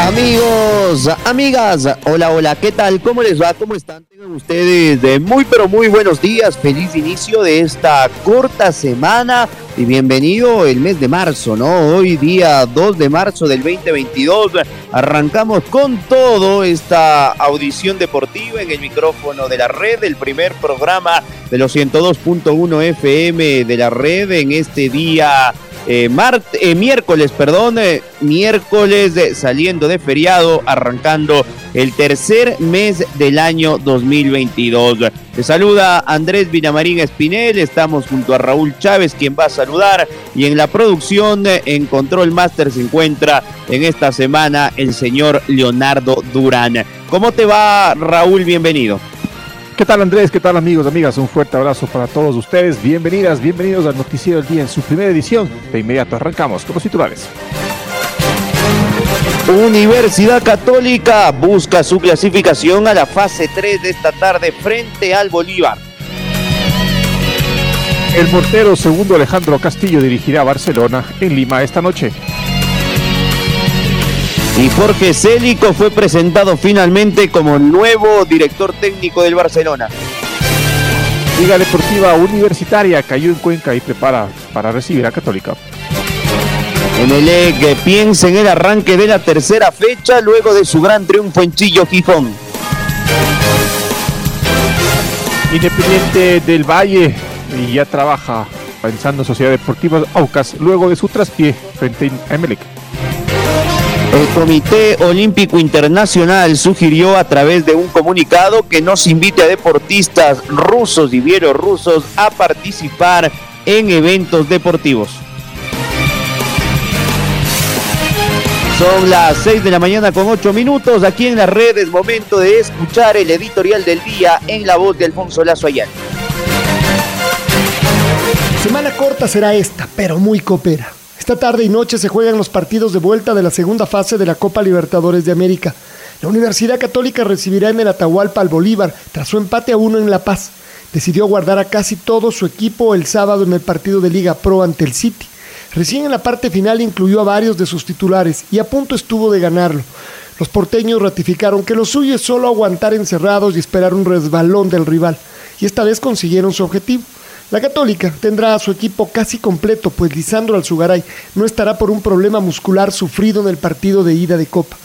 Amigos, amigas, hola, hola, ¿qué tal? ¿Cómo les va? ¿Cómo están? Tengan ustedes de muy, pero muy buenos días. Feliz inicio de esta corta semana y bienvenido el mes de marzo, ¿no? Hoy día 2 de marzo del 2022 arrancamos con todo esta audición deportiva en el micrófono de la red, el primer programa de los 102.1 FM de la red en este día eh, eh, miércoles, perdón, eh, miércoles saliendo de feriado, arrancando el tercer mes del año 2022. Te saluda Andrés Vinamarín Espinel, estamos junto a Raúl Chávez, quien va a saludar, y en la producción, en Control Master, se encuentra en esta semana el señor Leonardo Durán. ¿Cómo te va, Raúl? Bienvenido. ¿Qué tal Andrés? ¿Qué tal amigos, amigas? Un fuerte abrazo para todos ustedes. Bienvenidas, bienvenidos al Noticiero del Día en su primera edición. De inmediato arrancamos con los titulares. Universidad Católica busca su clasificación a la fase 3 de esta tarde frente al Bolívar. El portero segundo Alejandro Castillo dirigirá a Barcelona en Lima esta noche. Y Jorge Célico fue presentado finalmente como nuevo director técnico del Barcelona. Liga Deportiva Universitaria cayó en Cuenca y prepara para recibir a Católica. Que piensa en el arranque de la tercera fecha luego de su gran triunfo en Chillo Gijón. Independiente del Valle y ya trabaja pensando en Sociedad Deportiva Aucas luego de su traspié frente a Emelec. El Comité Olímpico Internacional sugirió a través de un comunicado que no se invite a deportistas rusos y bielorrusos a participar en eventos deportivos. Son las 6 de la mañana con 8 minutos. Aquí en las redes, momento de escuchar el editorial del día en la voz de Alfonso Lazo Ayala. Semana corta será esta, pero muy copera. Esta tarde y noche se juegan los partidos de vuelta de la segunda fase de la Copa Libertadores de América. La Universidad Católica recibirá en el Atahualpa al Bolívar tras su empate a uno en La Paz. Decidió guardar a casi todo su equipo el sábado en el partido de Liga Pro ante el City. Recién en la parte final incluyó a varios de sus titulares y a punto estuvo de ganarlo. Los porteños ratificaron que lo suyo es solo aguantar encerrados y esperar un resbalón del rival, y esta vez consiguieron su objetivo. La Católica tendrá a su equipo casi completo, pues Lisandro Alzugaray no estará por un problema muscular sufrido en el partido de ida de Copa.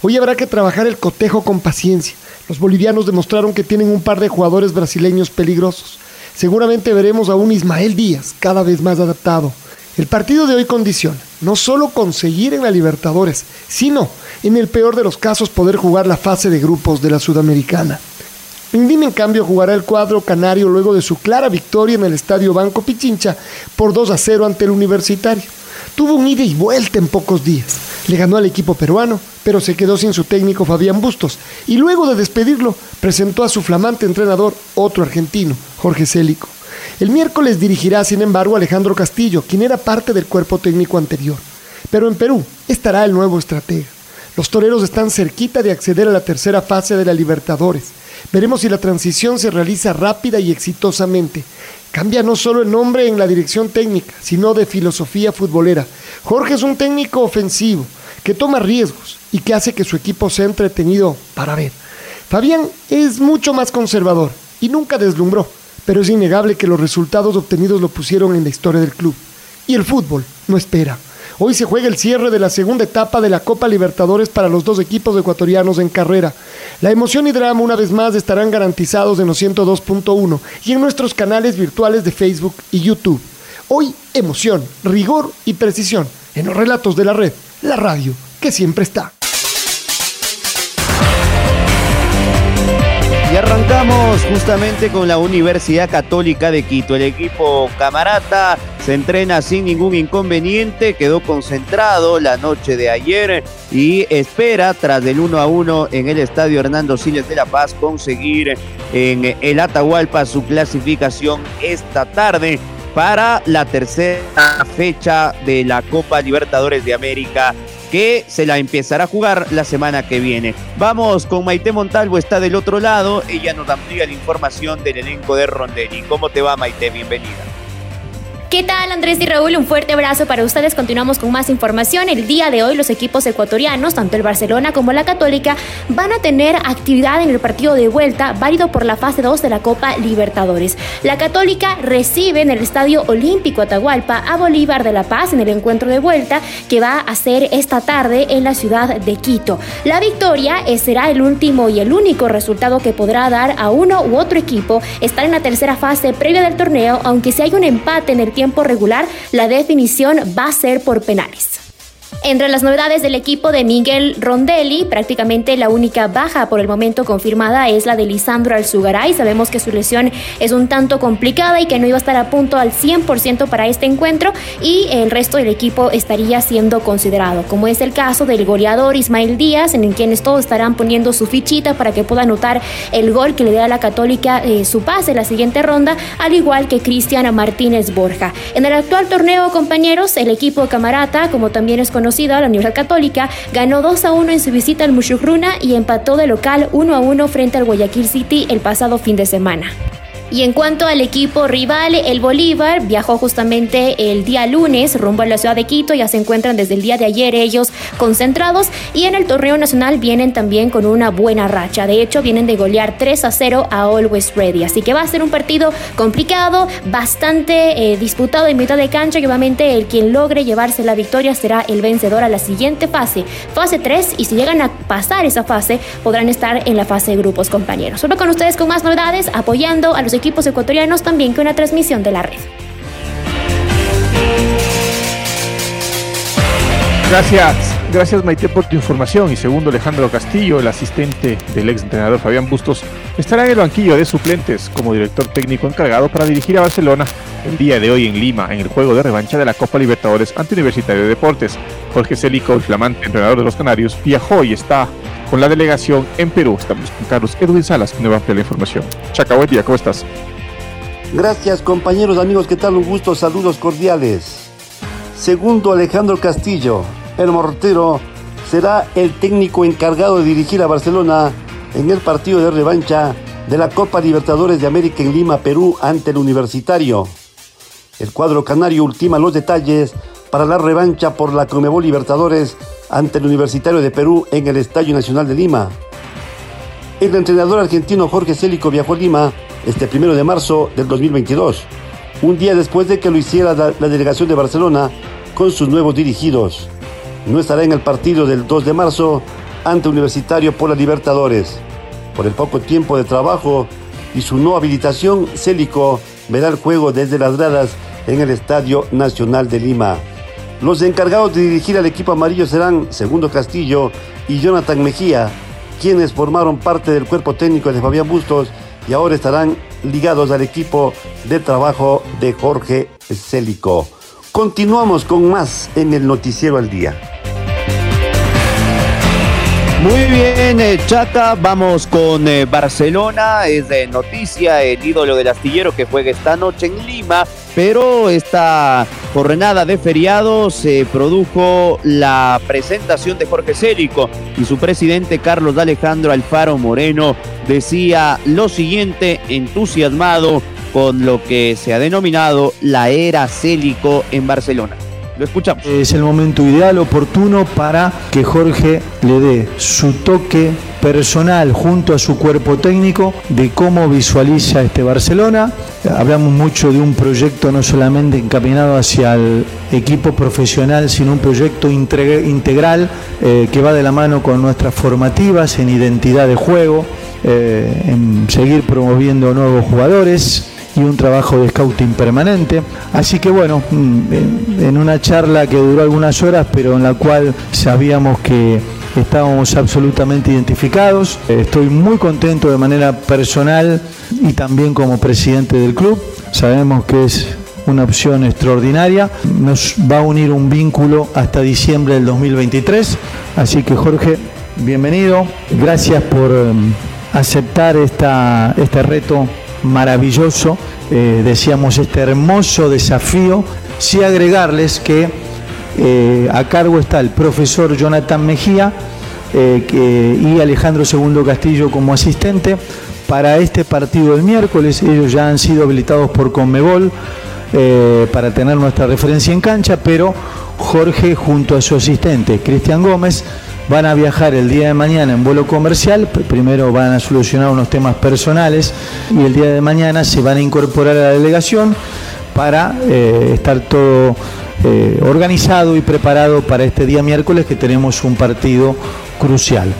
Hoy habrá que trabajar el cotejo con paciencia. Los bolivianos demostraron que tienen un par de jugadores brasileños peligrosos. Seguramente veremos a un Ismael Díaz cada vez más adaptado. El partido de hoy condiciona no solo conseguir en la Libertadores, sino, en el peor de los casos, poder jugar la fase de grupos de la Sudamericana. Indime, en cambio, jugará el cuadro canario luego de su clara victoria en el Estadio Banco Pichincha por 2 a 0 ante el Universitario. Tuvo un ida y vuelta en pocos días. Le ganó al equipo peruano, pero se quedó sin su técnico Fabián Bustos. Y luego de despedirlo, presentó a su flamante entrenador, otro argentino, Jorge Célico. El miércoles dirigirá, sin embargo, Alejandro Castillo, quien era parte del cuerpo técnico anterior. Pero en Perú estará el nuevo estratega. Los toreros están cerquita de acceder a la tercera fase de la Libertadores. Veremos si la transición se realiza rápida y exitosamente. Cambia no solo el nombre en la dirección técnica, sino de filosofía futbolera. Jorge es un técnico ofensivo, que toma riesgos y que hace que su equipo sea entretenido para ver. Fabián es mucho más conservador y nunca deslumbró, pero es innegable que los resultados obtenidos lo pusieron en la historia del club. Y el fútbol no espera. Hoy se juega el cierre de la segunda etapa de la Copa Libertadores para los dos equipos ecuatorianos en carrera. La emoción y drama una vez más estarán garantizados en los 102.1 y en nuestros canales virtuales de Facebook y YouTube. Hoy emoción, rigor y precisión en los relatos de la red, la radio, que siempre está. Y arrancamos justamente con la Universidad Católica de Quito. El equipo camarata se entrena sin ningún inconveniente, quedó concentrado la noche de ayer y espera, tras el 1 a 1 en el estadio Hernando Siles de La Paz, conseguir en el Atahualpa su clasificación esta tarde para la tercera fecha de la Copa Libertadores de América que se la empezará a jugar la semana que viene. Vamos con Maite Montalvo, está del otro lado, ella nos amplía la información del elenco de Rondelli. ¿Cómo te va Maite? Bienvenida. ¿Qué tal Andrés y Raúl? Un fuerte abrazo para ustedes. Continuamos con más información. El día de hoy los equipos ecuatorianos, tanto el Barcelona como la Católica, van a tener actividad en el partido de vuelta válido por la fase 2 de la Copa Libertadores. La Católica recibe en el Estadio Olímpico Atahualpa a Bolívar de La Paz en el encuentro de vuelta que va a ser esta tarde en la ciudad de Quito. La victoria será el último y el único resultado que podrá dar a uno u otro equipo estar en la tercera fase previa del torneo, aunque si hay un empate en el tiempo tiempo regular, la definición va a ser por penales. Entre las novedades del equipo de Miguel Rondelli, prácticamente la única baja por el momento confirmada es la de Lisandro Alzugaray. Sabemos que su lesión es un tanto complicada y que no iba a estar a punto al 100% para este encuentro y el resto del equipo estaría siendo considerado, como es el caso del goleador Ismael Díaz, en quienes todos estarán poniendo su fichita para que pueda anotar el gol que le dé a la Católica eh, su pase en la siguiente ronda, al igual que Cristian Martínez Borja. En el actual torneo, compañeros, el equipo Camarata, como también es conocido, la Universidad Católica, ganó 2 a 1 en su visita al Mushugruna y empató de local 1 a 1 frente al Guayaquil City el pasado fin de semana. Y en cuanto al equipo rival, el Bolívar viajó justamente el día lunes rumbo a la ciudad de Quito, ya se encuentran desde el día de ayer ellos concentrados y en el torneo nacional vienen también con una buena racha. De hecho, vienen de golear 3 a 0 a Always Ready. Así que va a ser un partido complicado, bastante eh, disputado en mitad de cancha y obviamente el quien logre llevarse la victoria será el vencedor a la siguiente fase, fase 3 y si llegan a pasar esa fase podrán estar en la fase de grupos compañeros. Solo con ustedes con más novedades, apoyando a los equipos equipos ecuatorianos también que una transmisión de la red. Gracias, gracias Maite por tu información. Y segundo, Alejandro Castillo, el asistente del ex entrenador Fabián Bustos, estará en el banquillo de suplentes como director técnico encargado para dirigir a Barcelona el día de hoy en Lima, en el juego de revancha de la Copa Libertadores ante Universitario de Deportes. Jorge Celico, el flamante entrenador de los Canarios, viajó y está con la delegación en Perú. Estamos con Carlos Edwin Salas, que nos va a ampliar la información. Chaca, ¿cómo estás? Gracias, compañeros, amigos, ¿qué tal? Un gusto, saludos cordiales. Segundo, Alejandro Castillo, el mortero, será el técnico encargado de dirigir a Barcelona en el partido de revancha de la Copa Libertadores de América en Lima, Perú, ante el Universitario. El cuadro canario ultima los detalles para la revancha por la Comebol Libertadores ante el Universitario de Perú en el Estadio Nacional de Lima. El entrenador argentino Jorge Célico viajó a Lima este primero de marzo del 2022, un día después de que lo hiciera la, delegación de Barcelona con sus nuevos dirigidos. No estará en el partido del 2 de marzo ante Universitario por la Libertadores. Por el poco tiempo de trabajo y su no habilitación, Célico verá el juego desde las gradas en el Estadio Nacional de Lima. Los encargados de dirigir al equipo amarillo serán Segundo Castillo y Jonathan Mejía, quienes formaron parte del cuerpo técnico de Fabián Bustos y ahora estarán ligados al equipo de trabajo de Jorge Célico. Continuamos con más en el Noticiero al Día. Muy bien, eh, Chata, vamos con eh, Barcelona, es de noticia el ídolo del astillero que juega esta noche en Lima, pero esta jornada de feriado se produjo la presentación de Jorge Célico y su presidente Carlos Alejandro Alfaro Moreno decía lo siguiente, entusiasmado con lo que se ha denominado la era Célico en Barcelona. Es el momento ideal, oportuno para que Jorge le dé su toque personal junto a su cuerpo técnico de cómo visualiza este Barcelona. Hablamos mucho de un proyecto no solamente encaminado hacia el equipo profesional, sino un proyecto integral eh, que va de la mano con nuestras formativas en identidad de juego, eh, en seguir promoviendo nuevos jugadores y un trabajo de scouting permanente. Así que bueno, mm, en una charla que duró algunas horas, pero en la cual sabíamos que Estábamos absolutamente identificados. Estoy muy contento de manera personal y también como presidente del club. Sabemos que es una opción extraordinaria. Nos va a unir un vínculo hasta diciembre del 2023. Así que Jorge, bienvenido. Gracias por em, aceptar esta, este reto maravilloso, eh, decíamos este hermoso desafío. Sí agregarles que eh, a cargo está el profesor Jonathan Mejía eh, y Alejandro Segundo Castillo como asistente para este partido del miércoles. Ellos ya han sido habilitados por Conmebol para tener nuestra referencia en cancha, pero Jorge junto a su asistente Cristian Gómez van a viajar el día de mañana en vuelo comercial, primero van a solucionar unos temas personales y el día de mañana se van a incorporar a la delegación para eh, estar todo eh, organizado y preparado para este día miércoles que tenemos un partido crucial.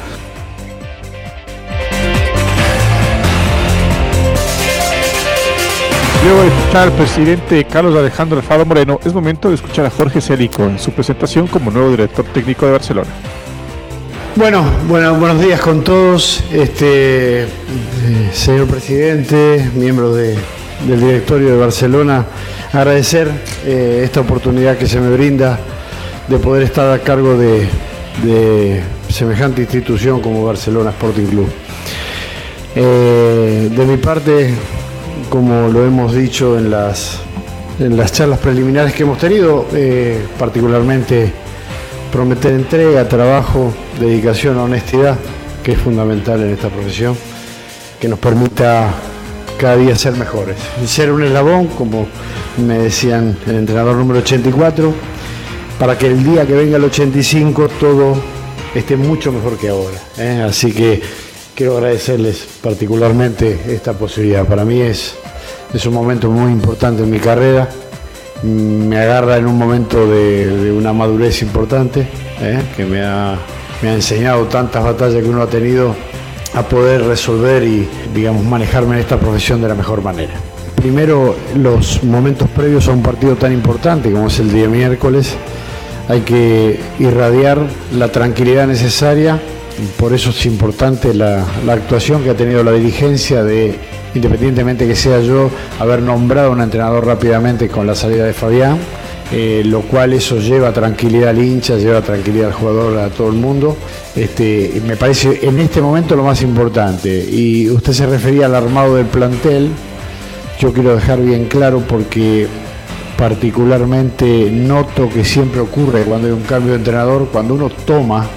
Luego de escuchar al presidente Carlos Alejandro Alfaro Moreno, es momento de escuchar a Jorge Célico en su presentación como nuevo director técnico de Barcelona. Bueno, bueno, buenos días con todos, este, eh, señor presidente, miembros del directorio de Barcelona, agradecer eh, esta oportunidad que se me brinda de poder estar a cargo de, semejante institución como Barcelona Sporting Club. Eh, de mi parte, como lo hemos dicho en las, en las charlas preliminares que hemos tenido, particularmente prometer entrega, trabajo, dedicación, honestidad, que es fundamental en esta profesión, que nos permita cada día ser mejores. Ser un eslabón, como me decían el entrenador número 84, para que el día que venga el 85 todo esté mucho mejor que ahora. ¿eh? Así que quiero agradecerles particularmente esta posibilidad. Para mí es, es un momento muy importante en mi carrera me agarra en un momento de, una madurez importante, ¿eh? que me ha, enseñado tantas batallas que uno ha tenido a poder resolver y, digamos, manejarme en esta profesión de la mejor manera. Primero, los momentos previos a un partido tan importante como es el día miércoles, hay que irradiar la tranquilidad necesaria, por eso es importante la actuación que ha tenido la dirigencia de independientemente que sea yo, haber nombrado a un entrenador rápidamente con la salida de Fabián, eh, lo cual eso lleva tranquilidad al hincha, lleva tranquilidad al jugador, a todo el mundo. Este, me parece en este momento lo más importante. Y usted se refería al armado del plantel, yo quiero dejar bien claro porque particularmente noto que siempre ocurre cuando hay un cambio de entrenador, cuando uno toma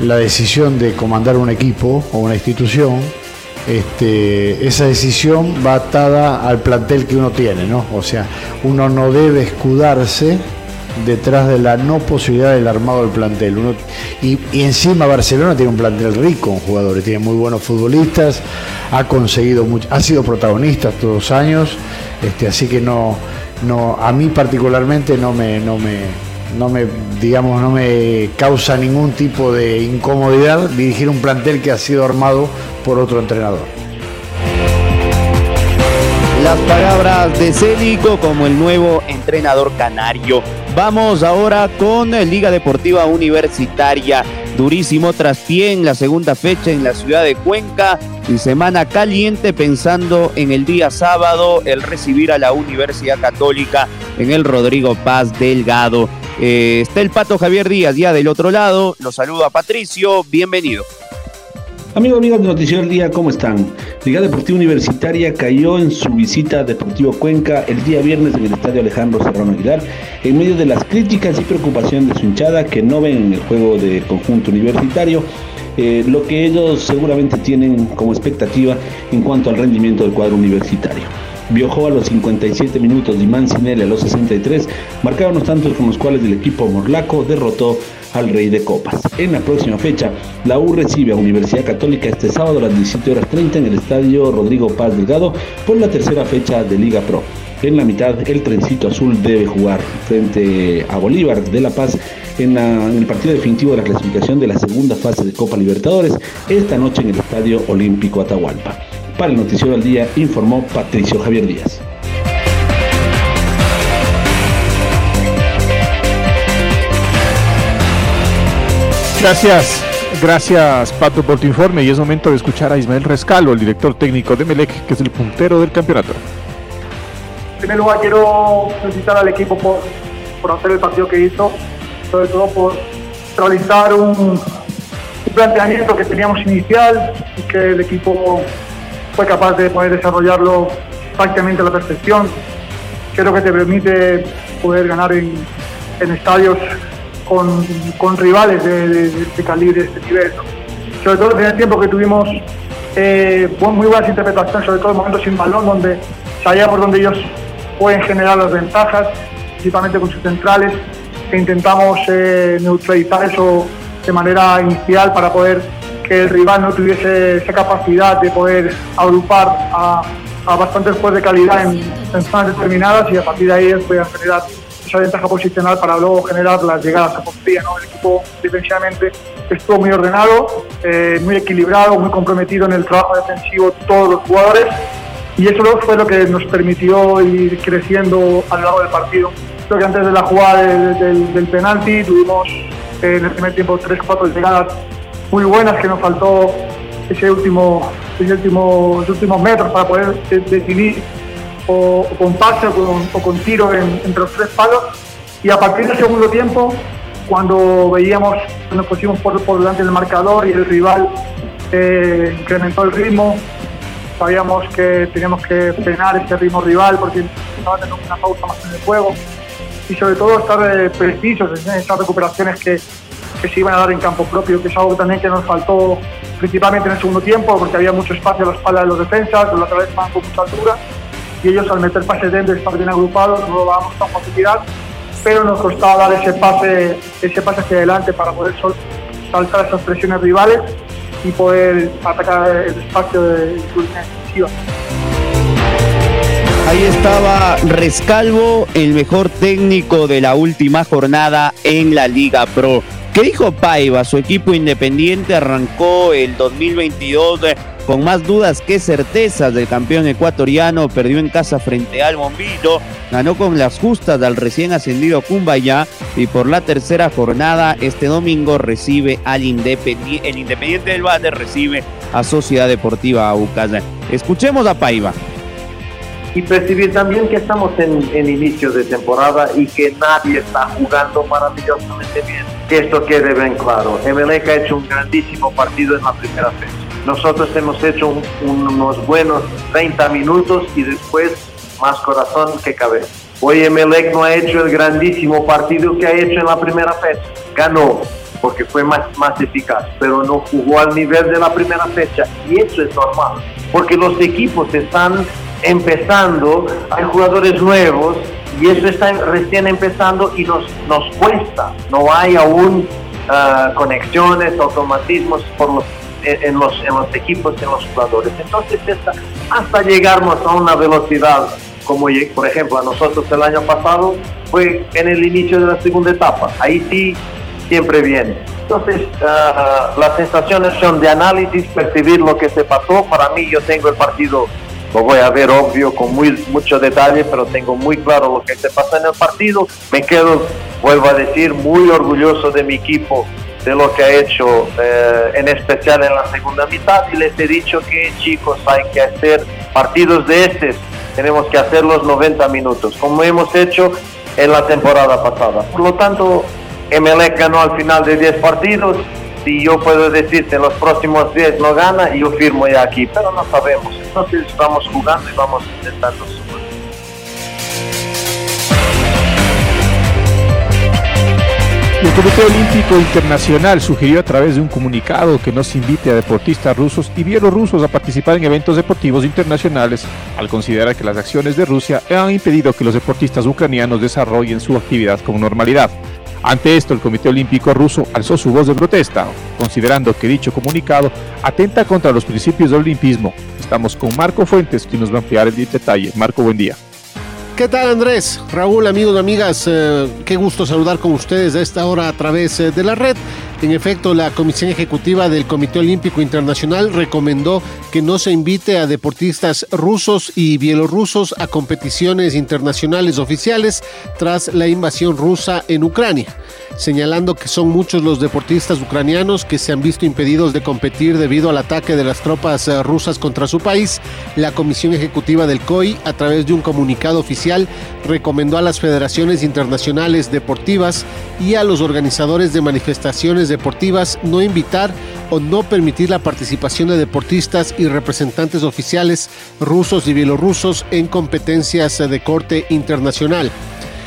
la decisión de comandar un equipo o una institución, este, esa decisión va atada al plantel que uno tiene, ¿no? O sea, uno no debe escudarse detrás de la no posibilidad del armado del plantel. y, encima Barcelona tiene un plantel rico en jugadores, tiene muy buenos futbolistas, ha conseguido mucho, ha sido protagonista todos los años, este, así que no, no, a mí particularmente no me, no me, no me, digamos, no me causa ningún tipo de incomodidad dirigir un plantel que ha sido armado por otro entrenador. Las palabras de Célico como el nuevo entrenador canario. Vamos ahora con Liga Deportiva Universitaria. Durísimo traspié en la segunda fecha en la ciudad de Cuenca y semana caliente pensando en el día sábado el recibir a la Universidad Católica en el Rodrigo Paz Delgado. Eh, está el Pato Javier Díaz ya del otro lado. Lo saludo a Patricio. Bienvenido. Amigos, amigos de Noticiero del Día, ¿cómo están? Liga Deportiva Universitaria cayó en su visita a Deportivo Cuenca el día viernes en el Estadio Alejandro Serrano Aguilar, en medio de las críticas y preocupación de su hinchada que no ven en el juego de conjunto universitario eh, lo que ellos seguramente tienen como expectativa en cuanto al rendimiento del cuadro universitario. Viajó a los 57 minutos y Mancinelli a los 63 marcaron los tantos con los cuales el equipo morlaco derrotó al Rey de Copas. En la próxima fecha, la U recibe a Universidad Católica este sábado a las 17 horas 30 en el estadio Rodrigo Paz Delgado por la tercera fecha de Liga Pro. En la mitad, el trencito azul debe jugar frente a Bolívar de La Paz en, en, el partido definitivo de la clasificación de la segunda fase de Copa Libertadores esta noche en el Estadio Olímpico Atahualpa. Para el Noticiero al Día informó Patricio Javier Díaz. Gracias, Gracias, Pato, por tu informe. Y es momento de escuchar a Ismael Rescalo, el director técnico de Melec, que es el puntero del campeonato. En primer lugar, quiero felicitar al equipo por, por hacer el partido que hizo, sobre todo por realizar un, un planteamiento que teníamos inicial y que el equipo fue capaz de poder desarrollarlo prácticamente a la perfección. Creo que te permite poder ganar en, estadios con, rivales de, de, calibre de este nivel. Sobre todo en el tiempo que tuvimos eh, muy buenas interpretaciones, sobre todo en momentos sin balón, donde sabía por donde ellos pueden generar las ventajas, principalmente con sus centrales, e intentamos eh, neutralizar eso de manera inicial para poder que el rival no tuviese esa capacidad de poder agrupar a, a bastantes jugadores de calidad en, zonas determinadas y a partir de ahí puedan generar esa ventaja posicional para luego generar las llegadas a portería. ¿no? El equipo defensivamente estuvo muy ordenado, eh, muy equilibrado, muy comprometido en el trabajo defensivo todos los jugadores y eso fue lo que nos permitió ir creciendo a lo largo del partido. Creo que antes de la jugada del, del, penalti tuvimos eh, en el primer tiempo tres o cuatro llegadas muy buenas que nos faltó ese último, ese último, los últimos metros para poder de, definir o, con pase o con, tiro en, entre los tres palos. Y a partir del segundo tiempo, cuando veíamos, nos pusimos por, por delante del marcador y el rival eh, incrementó el ritmo, sabíamos que teníamos que frenar ese ritmo rival porque estaba teniendo una pausa más en el juego y sobre todo estar eh, precisos en esas recuperaciones que, que se iban a dar en campo propio, que es algo también que nos faltó principalmente en el segundo tiempo, porque había mucho espacio a la espalda de los defensas, los laterales estaban con mucha altura, y ellos al meter pases dentro y estar bien agrupados no lo dábamos con facilidad, pero nos costaba dar ese pase, ese pase hacia adelante para poder saltar esas presiones rivales y poder atacar el espacio de inclusión defensiva. Ahí estaba Rescalvo, el mejor técnico de la última jornada en la Liga Pro. ¿Qué dijo Paiva? Su equipo independiente arrancó el 2022 con más dudas que certezas del campeón ecuatoriano, perdió en casa frente al Bombillo, ganó con las justas al recién ascendido Cumbayá y por la tercera jornada este domingo recibe al Independiente, el Independiente del Valle recibe a Sociedad Deportiva Aucas. Escuchemos a Paiva y percibir también que estamos en, en inicio de temporada y que nadie está jugando maravillosamente bien. Esto quede bien claro. Emelec ha hecho un grandísimo partido en la primera fecha. Nosotros hemos hecho un, unos buenos 30 minutos y después más corazón que cabeza. Hoy Emelec no ha hecho el grandísimo partido que ha hecho en la primera fecha. Ganó, porque fue más, más eficaz, pero no jugó al nivel de la primera fecha. Y eso es normal, porque los equipos están empezando, hay jugadores nuevos y eso está recién empezando y nos, nos cuesta, no hay aún uh, conexiones, automatismos por los, en, los, en los equipos, en los jugadores. Entonces esta, hasta llegarnos a una velocidad como por ejemplo a nosotros el año pasado fue en el inicio de la segunda etapa, ahí sí siempre bien. Entonces, uh, las sensaciones son de análisis, percibir lo que se pasó. Para mí, yo tengo el partido lo voy a ver obvio con muy, mucho detalle, pero tengo muy claro lo que se pasa en el partido. Me quedo, vuelvo a decir, muy orgulloso de mi equipo, de lo que ha hecho, eh, en especial en la segunda mitad. Y les he dicho que chicos, hay que hacer partidos de estos, tenemos que hacer los 90 minutos, como hemos hecho en la temporada pasada. Por lo tanto, Emelec ganó al final de 10 partidos, si yo puedo decirte en los próximos 10 no gana, yo firmo ya aquí, pero no sabemos. Entonces vamos jugando y vamos intentando. El Comité Olímpico Internacional sugirió a través de un comunicado que no se invite a deportistas rusos y bielorrusos a participar en eventos deportivos internacionales, al considerar que las acciones de Rusia han impedido que los deportistas ucranianos desarrollen su actividad con normalidad. Ante esto, el Comité Olímpico ruso alzó su voz de protesta, considerando que dicho comunicado atenta contra los principios del olimpismo. Estamos con Marco Fuentes, quien nos va a ampliar el detalle. Marco, buen día. ¿Qué tal Andrés? Raúl, amigos amigas, eh, qué gusto saludar con ustedes a esta hora a través eh, de la red. En efecto, la Comisión Ejecutiva del Comité Olímpico Internacional recomendó que no se invite a deportistas rusos y bielorrusos a competiciones internacionales oficiales tras la invasión rusa en Ucrania señalando que son muchos los deportistas ucranianos que se han visto impedidos de competir debido al ataque de las tropas eh, rusas contra su país. La Comisión Ejecutiva del COI, a través de un comunicado oficial, recomendó a las federaciones internacionales deportivas y a los organizadores de manifestaciones deportivas no invitar o no permitir la participación de deportistas y representantes oficiales rusos y bielorrusos en competencias de corte internacional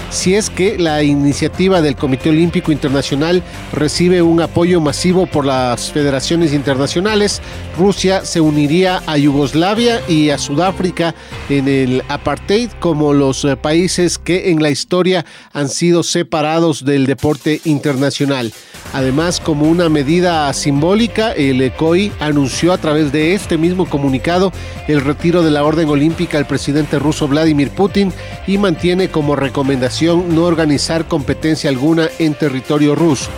si es que la iniciativa del Comité Olímpico Internacional recibe un apoyo masivo por las federaciones internacionales, Rusia se uniría a Yugoslavia y a Sudáfrica en el apartheid como los eh, países que en la historia han sido separados del deporte internacional. Además, como una medida simbólica, el ECOI anunció a través de este mismo comunicado el retiro de la orden olímpica al presidente ruso Vladimir Putin y mantiene como recomendación no organizar competencia alguna en territorio ruso.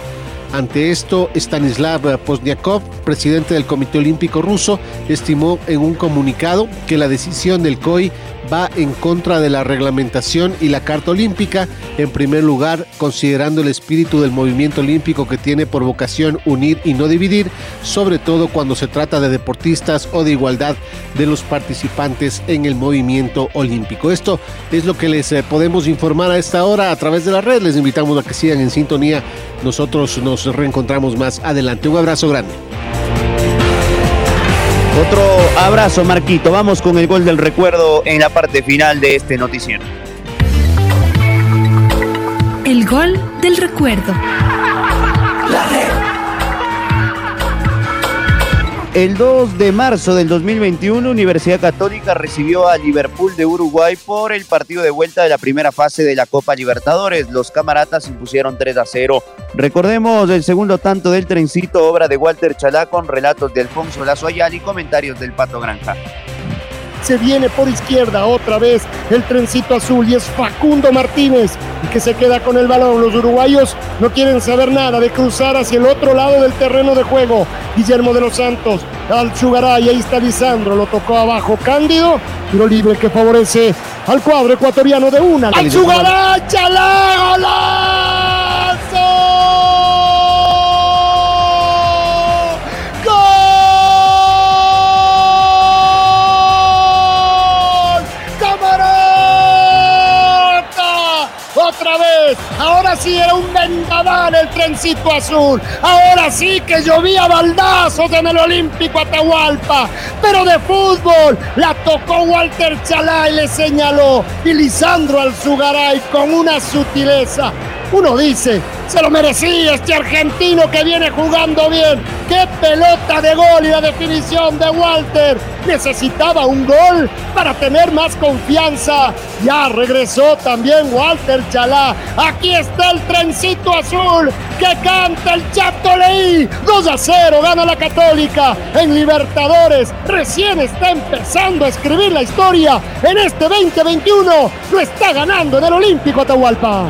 Ante esto, Stanislav Pozniakov, presidente del Comité Olímpico Ruso, estimó en un comunicado que la decisión del COI va en contra de la reglamentación y la Carta Olímpica, en primer lugar considerando el espíritu del movimiento olímpico que tiene por vocación unir y no dividir, sobre todo cuando se trata de deportistas o de igualdad de los participantes en el movimiento olímpico. Esto es lo que les eh, podemos informar a esta hora a través de la red. Les invitamos a que sigan en sintonía. Nosotros nos reencontramos más adelante. Un abrazo grande. Otro abrazo, Marquito. Vamos con el gol del recuerdo en la parte final de este noticiero. El gol del recuerdo. El 2 de marzo del 2021, Universidad Católica recibió a Liverpool de Uruguay por el partido de vuelta de la primera fase de la Copa Libertadores. Los camaratas impusieron 3 a 0. Recordemos el segundo tanto del trencito, obra de Walter Chalá con relatos de Alfonso Lazo Ayala y comentarios del Pato Granja se viene por izquierda otra vez el trencito azul y es Facundo Martínez y que se queda con el balón. Los uruguayos no quieren saber nada de cruzar hacia el otro lado del terreno de juego. Guillermo de los Santos al Chugaray, ahí está Lisandro, lo tocó abajo Cándido, tiro libre que favorece al cuadro ecuatoriano de una. ¡Al Chugaray, chalá, Ahora sí era un vendaval el trencito azul. Ahora sí que llovía baldazos en el Olímpico Atahualpa. Pero de fútbol la tocó Walter Chalá y le señaló. Y Lisandro Alzugaray con una sutileza uno dice, se lo merecía este argentino que viene jugando bien. ¡Qué pelota de gol y la definición de Walter! Necesitaba un gol para tener más confianza. Ya regresó también Walter Chalá. Aquí está el trencito azul que canta el Chato Leí. 2 a 0 gana la Católica en Libertadores. Recién está empezando a escribir la historia. En este 2021 lo está ganando en el Olímpico Atahualpa.